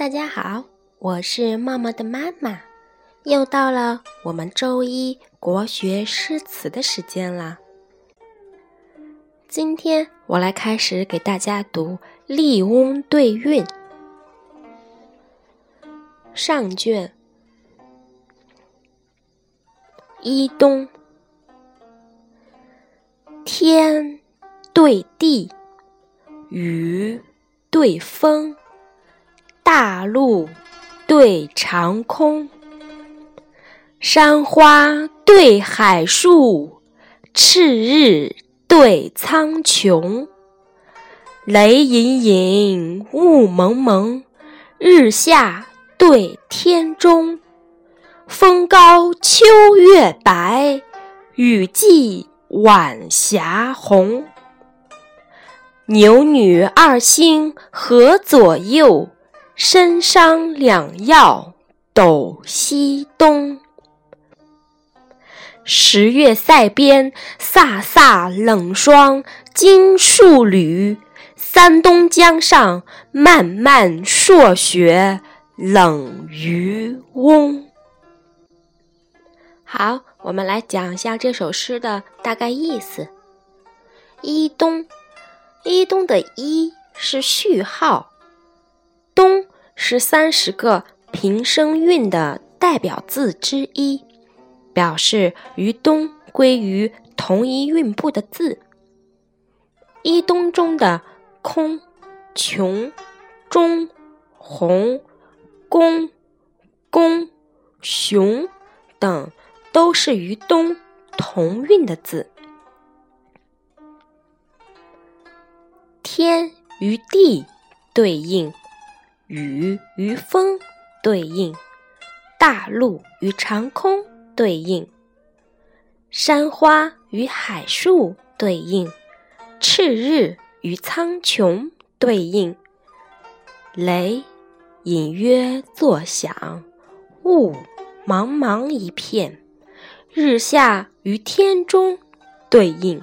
大家好，我是茂茂的妈妈，又到了我们周一国学诗词的时间了。今天我来开始给大家读《笠翁对韵》上卷一东，天对地，雨对风。大陆对长空，山花对海树，赤日对苍穹。雷隐隐，雾蒙蒙，日下对天中。风高秋月白，雨霁晚霞红。牛女二星河左右。参商两曜斗西东，十月塞边飒飒冷霜惊戍旅，三冬江上漫漫朔雪冷渔翁。好，我们来讲一下这首诗的大概意思。一冬，一冬的“一”是序号。冬是三十个平声韵的代表字之一，表示与冬归于同一韵部的字。一冬中的空、穷、中、红、公、公、雄等都是与冬同韵的字。天与地对应。雨与风对应，大陆与长空对应，山花与海树对应，赤日与苍穹对应，雷隐约作响，雾茫茫一片，日下与天中对应。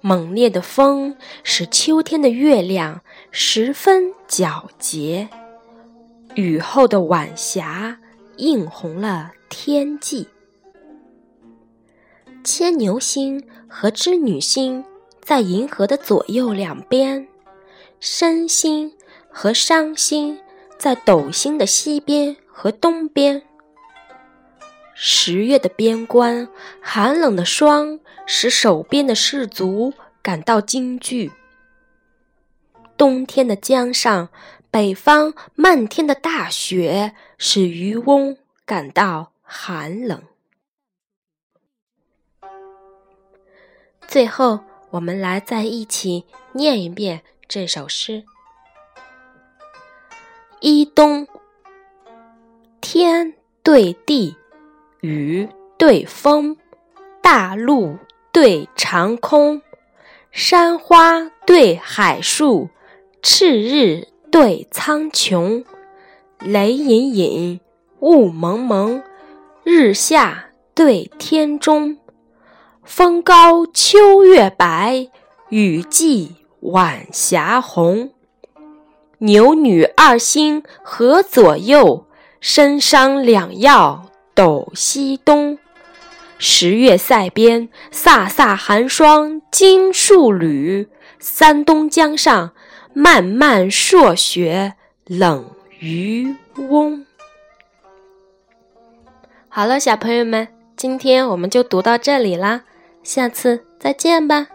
猛烈的风使秋天的月亮十分皎洁，雨后的晚霞映红了天际。牵牛星和织女星在银河的左右两边，参星和商星在斗星的西边和东边。十月的边关，寒冷的霜使手边的士卒感到惊惧；冬天的江上，北方漫天的大雪使渔翁感到寒冷。最后，我们来再一起念一遍这首诗：一冬，天对地。雨对风，大陆对长空，山花对海树，赤日对苍穹，雷隐隐，雾蒙蒙，日下对天中。风高秋月白，雨霁晚霞红。牛女二星河左右，参商两曜。斗西东，十月塞边，飒飒寒霜惊戍旅；三冬江上，漫漫朔雪冷渔翁。好了，小朋友们，今天我们就读到这里啦，下次再见吧。